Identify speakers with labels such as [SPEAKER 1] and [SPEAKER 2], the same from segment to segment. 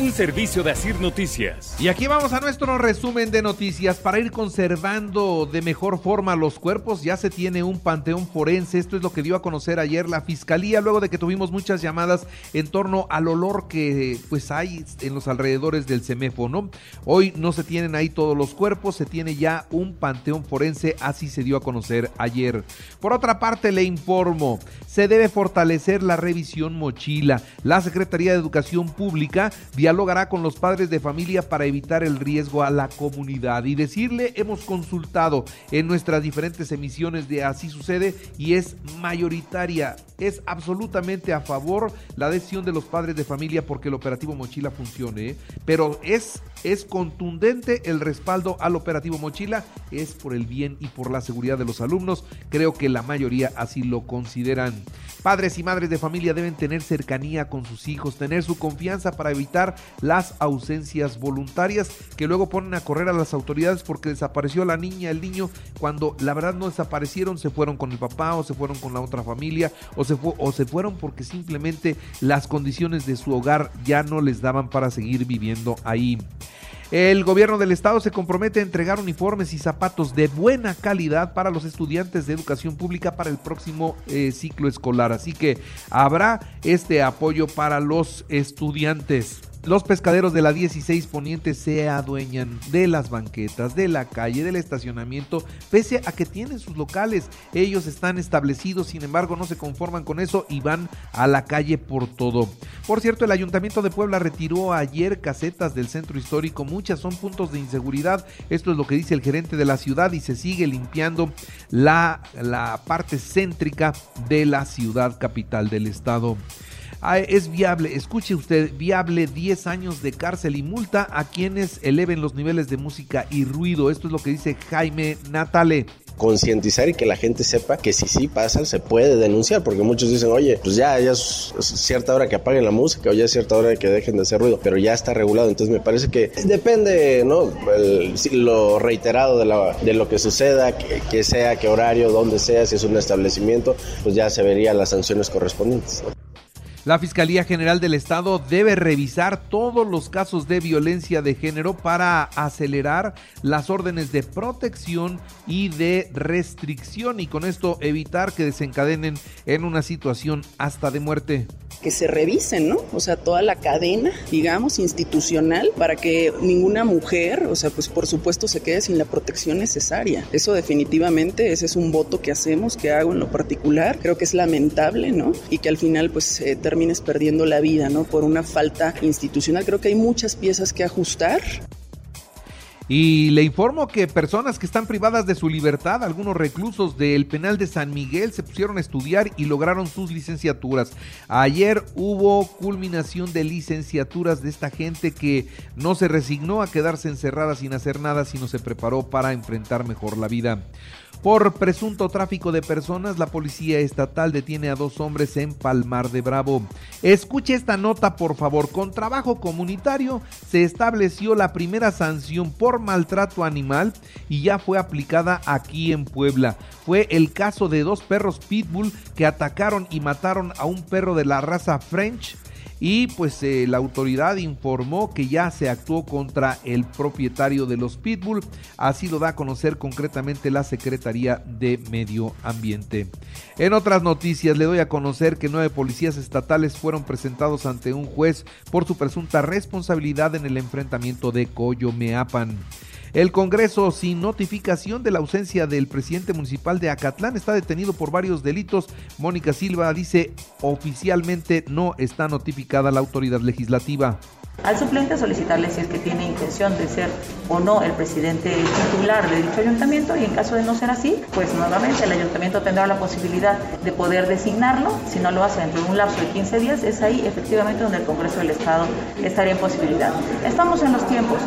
[SPEAKER 1] Un servicio de Asir Noticias.
[SPEAKER 2] Y aquí vamos a nuestro resumen de noticias. Para ir conservando de mejor forma los cuerpos, ya se tiene un panteón forense. Esto es lo que dio a conocer ayer la fiscalía, luego de que tuvimos muchas llamadas en torno al olor que pues hay en los alrededores del CEMEFO, ¿no? Hoy no se tienen ahí todos los cuerpos, se tiene ya un panteón forense, así se dio a conocer ayer. Por otra parte, le informo, se debe fortalecer la revisión mochila. La Secretaría de Educación Pública dialogará con los padres de familia para evitar el riesgo a la comunidad y decirle, hemos consultado en nuestras diferentes emisiones de Así sucede y es mayoritaria, es absolutamente a favor la decisión de los padres de familia porque el operativo mochila funcione, ¿eh? pero es es contundente el respaldo al operativo Mochila, es por el bien y por la seguridad de los alumnos, creo que la mayoría así lo consideran. Padres y madres de familia deben tener cercanía con sus hijos, tener su confianza para evitar las ausencias voluntarias que luego ponen a correr a las autoridades porque desapareció la niña, el niño, cuando la verdad no desaparecieron, se fueron con el papá o se fueron con la otra familia o se, o se fueron porque simplemente las condiciones de su hogar ya no les daban para seguir viviendo ahí. El gobierno del estado se compromete a entregar uniformes y zapatos de buena calidad para los estudiantes de educación pública para el próximo eh, ciclo escolar. Así que habrá este apoyo para los estudiantes. Los pescaderos de la 16 Poniente se adueñan de las banquetas, de la calle, del estacionamiento, pese a que tienen sus locales. Ellos están establecidos, sin embargo, no se conforman con eso y van a la calle por todo. Por cierto, el Ayuntamiento de Puebla retiró ayer casetas del centro histórico. Muchas son puntos de inseguridad. Esto es lo que dice el gerente de la ciudad y se sigue limpiando la, la parte céntrica de la ciudad capital del estado. Ah, es viable, escuche usted, viable 10 años de cárcel y multa a quienes eleven los niveles de música y ruido. Esto es lo que dice Jaime Natale
[SPEAKER 3] concientizar y que la gente sepa que si sí pasa, se puede denunciar, porque muchos dicen, oye, pues ya, ya es, cierta hora que apaguen la música o ya es cierta hora que dejen de hacer ruido, pero ya está regulado, entonces me parece que depende, ¿no? lo reiterado de, la, de, lo que suceda, que, sea, qué horario, dónde sea, si es un establecimiento, pues ya se verían las sanciones correspondientes.
[SPEAKER 2] La Fiscalía General del Estado debe revisar todos los casos de violencia de género para acelerar las órdenes de protección y de restricción y con esto evitar que desencadenen en una situación hasta de muerte
[SPEAKER 4] que se revisen, ¿no? O sea, toda la cadena, digamos, institucional, para que ninguna mujer, o sea, pues por supuesto se quede sin la protección necesaria. Eso definitivamente, ese es un voto que hacemos, que hago en lo particular. Creo que es lamentable, ¿no? Y que al final, pues, eh, termines perdiendo la vida, ¿no? Por una falta institucional. Creo que hay muchas piezas que ajustar.
[SPEAKER 2] Y le informo que personas que están privadas de su libertad, algunos reclusos del penal de San Miguel, se pusieron a estudiar y lograron sus licenciaturas. Ayer hubo culminación de licenciaturas de esta gente que no se resignó a quedarse encerrada sin hacer nada, sino se preparó para enfrentar mejor la vida. Por presunto tráfico de personas, la policía estatal detiene a dos hombres en Palmar de Bravo. Escuche esta nota, por favor. Con trabajo comunitario se estableció la primera sanción por maltrato animal y ya fue aplicada aquí en Puebla. Fue el caso de dos perros pitbull que atacaron y mataron a un perro de la raza French y pues eh, la autoridad informó que ya se actuó contra el propietario de los Pitbull, así lo da a conocer concretamente la Secretaría de Medio Ambiente. En otras noticias le doy a conocer que nueve policías estatales fueron presentados ante un juez por su presunta responsabilidad en el enfrentamiento de Coyomeapan. El Congreso, sin notificación de la ausencia del presidente municipal de Acatlán, está detenido por varios delitos. Mónica Silva dice oficialmente no está notificada la autoridad legislativa.
[SPEAKER 5] Al suplente solicitarle si es que tiene intención de ser o no el presidente titular de dicho ayuntamiento y en caso de no ser así, pues nuevamente el ayuntamiento tendrá la posibilidad de poder designarlo. Si no lo hace dentro de un lapso de 15 días, es ahí efectivamente donde el Congreso del Estado estaría en posibilidad. Estamos en los tiempos.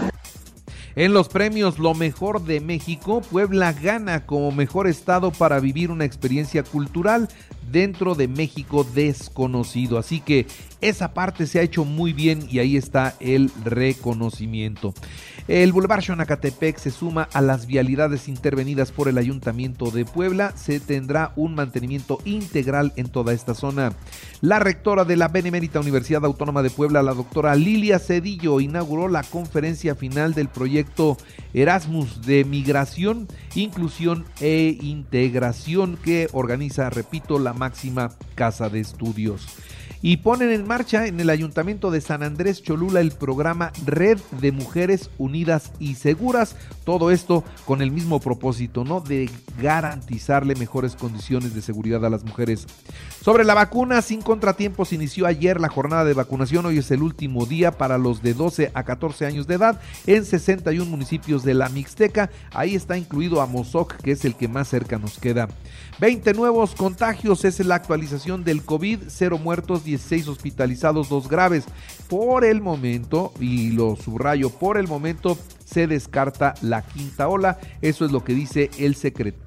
[SPEAKER 2] En los premios Lo Mejor de México, Puebla gana como mejor estado para vivir una experiencia cultural dentro de México desconocido. Así que esa parte se ha hecho muy bien y ahí está el reconocimiento. El Boulevard Xonacatepec se suma a las vialidades intervenidas por el Ayuntamiento de Puebla. Se tendrá un mantenimiento integral en toda esta zona. La rectora de la Benemérita Universidad Autónoma de Puebla, la doctora Lilia Cedillo, inauguró la conferencia final del proyecto Erasmus de Migración, Inclusión e Integración que organiza, repito, la máxima casa de estudios y ponen en marcha en el Ayuntamiento de San Andrés Cholula el programa Red de Mujeres Unidas y Seguras. Todo esto con el mismo propósito, ¿no? De garantizarle mejores condiciones de seguridad a las mujeres. Sobre la vacuna, sin contratiempos, inició ayer la jornada de vacunación. Hoy es el último día para los de 12 a 14 años de edad en 61 municipios de la Mixteca. Ahí está incluido Amozoc, que es el que más cerca nos queda. 20 nuevos contagios es la actualización del COVID, cero muertos, 16 hospitalizados, dos graves. Por el momento, y lo subrayo, por el momento se descarta la quinta ola. Eso es lo que dice el secreto.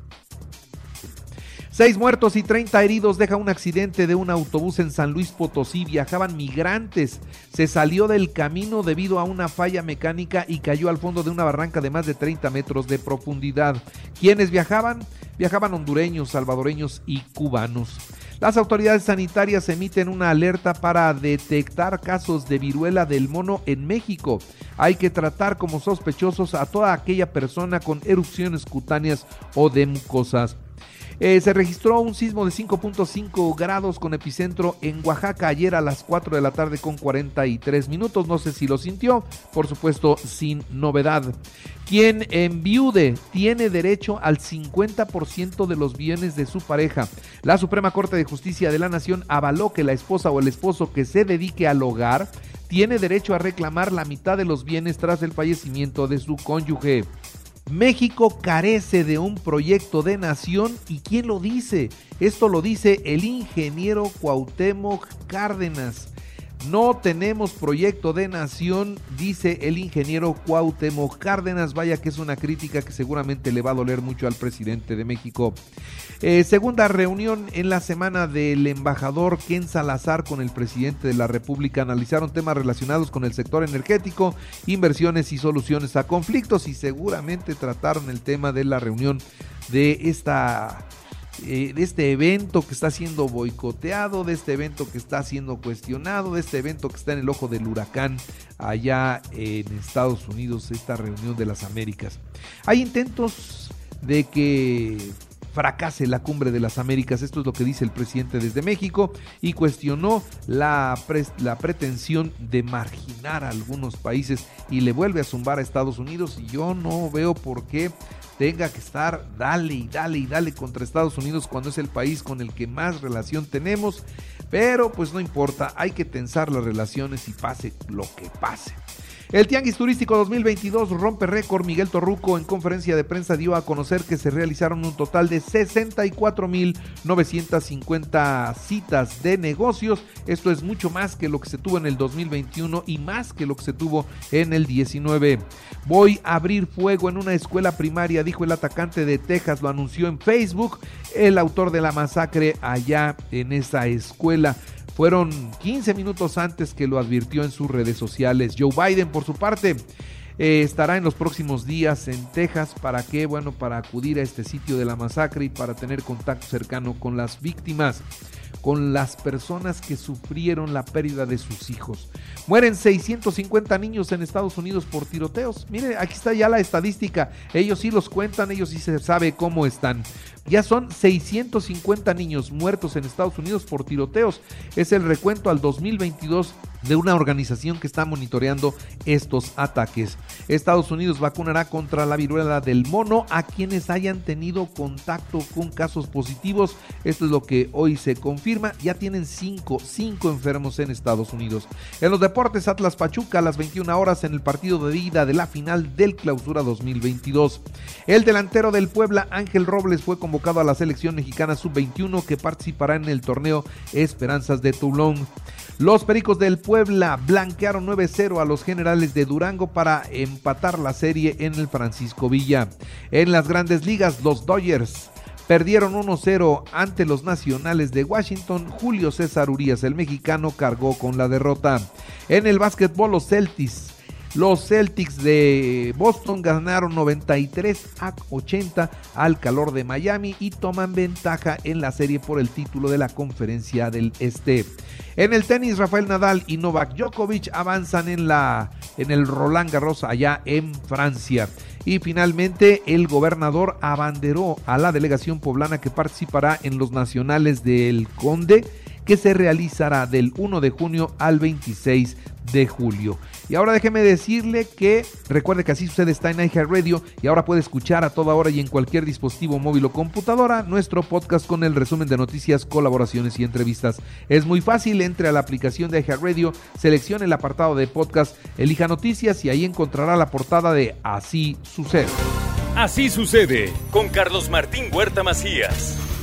[SPEAKER 2] Seis muertos y 30 heridos deja un accidente de un autobús en San Luis Potosí. Viajaban migrantes. Se salió del camino debido a una falla mecánica y cayó al fondo de una barranca de más de 30 metros de profundidad. ¿Quiénes viajaban? Viajaban hondureños, salvadoreños y cubanos. Las autoridades sanitarias emiten una alerta para detectar casos de viruela del mono en México. Hay que tratar como sospechosos a toda aquella persona con erupciones cutáneas o de mucosas. Eh, se registró un sismo de 5.5 grados con epicentro en Oaxaca ayer a las 4 de la tarde con 43 minutos. No sé si lo sintió, por supuesto sin novedad. Quien enviude tiene derecho al 50% de los bienes de su pareja. La Suprema Corte de Justicia de la Nación avaló que la esposa o el esposo que se dedique al hogar tiene derecho a reclamar la mitad de los bienes tras el fallecimiento de su cónyuge. México carece de un proyecto de nación y ¿quién lo dice? Esto lo dice el ingeniero Cuauhtémoc Cárdenas. No tenemos proyecto de nación, dice el ingeniero Cuauhtémoc Cárdenas. Vaya que es una crítica que seguramente le va a doler mucho al presidente de México. Eh, segunda reunión en la semana del embajador Ken Salazar con el presidente de la República. Analizaron temas relacionados con el sector energético, inversiones y soluciones a conflictos y seguramente trataron el tema de la reunión de esta eh, de este evento que está siendo boicoteado, de este evento que está siendo cuestionado, de este evento que está en el ojo del huracán allá en Estados Unidos, esta reunión de las Américas. Hay intentos de que fracase la cumbre de las Américas. Esto es lo que dice el presidente desde México y cuestionó la, la pretensión de marginar a algunos países y le vuelve a zumbar a Estados Unidos y yo no veo por qué tenga que estar dale y dale y dale contra Estados Unidos cuando es el país con el que más relación tenemos. Pero pues no importa, hay que tensar las relaciones y pase lo que pase. El Tianguis Turístico 2022 rompe récord. Miguel Torruco en conferencia de prensa dio a conocer que se realizaron un total de 64.950 citas de negocios. Esto es mucho más que lo que se tuvo en el 2021 y más que lo que se tuvo en el 19. Voy a abrir fuego en una escuela primaria, dijo el atacante de Texas, lo anunció en Facebook el autor de la masacre allá en esa escuela. Fueron 15 minutos antes que lo advirtió en sus redes sociales. Joe Biden, por su parte, eh, estará en los próximos días en Texas. Para que, bueno, para acudir a este sitio de la masacre y para tener contacto cercano con las víctimas con las personas que sufrieron la pérdida de sus hijos. Mueren 650 niños en Estados Unidos por tiroteos. Mire, aquí está ya la estadística. Ellos sí los cuentan, ellos sí se sabe cómo están. Ya son 650 niños muertos en Estados Unidos por tiroteos. Es el recuento al 2022 de una organización que está monitoreando estos ataques. Estados Unidos vacunará contra la viruela del mono a quienes hayan tenido contacto con casos positivos. Esto es lo que hoy se confirma. Ya tienen 5, 5 enfermos en Estados Unidos. En los deportes, Atlas Pachuca a las 21 horas en el partido de ida de la final del Clausura 2022. El delantero del Puebla, Ángel Robles, fue convocado a la selección mexicana sub-21 que participará en el torneo Esperanzas de Toulon. Los Pericos del Puebla blanquearon 9-0 a los generales de Durango para empatar la serie en el Francisco Villa. En las grandes ligas, los Dodgers Perdieron 1-0 ante los Nacionales de Washington. Julio César Urias, el mexicano, cargó con la derrota. En el básquetbol, los Celtics los Celtics de Boston ganaron 93 a 80 al calor de Miami y toman ventaja en la serie por el título de la conferencia del Este. En el tenis, Rafael Nadal y Novak Djokovic avanzan en, la, en el Roland Garros allá en Francia. Y finalmente, el gobernador abanderó a la delegación poblana que participará en los nacionales del Conde que se realizará del 1 de junio al 26 de julio. Y ahora déjeme decirle que recuerde que así sucede está en Radio y ahora puede escuchar a toda hora y en cualquier dispositivo móvil o computadora nuestro podcast con el resumen de noticias, colaboraciones y entrevistas. Es muy fácil, entre a la aplicación de Radio, seleccione el apartado de podcast, elija noticias y ahí encontrará la portada de Así sucede.
[SPEAKER 1] Así sucede con Carlos Martín Huerta Macías.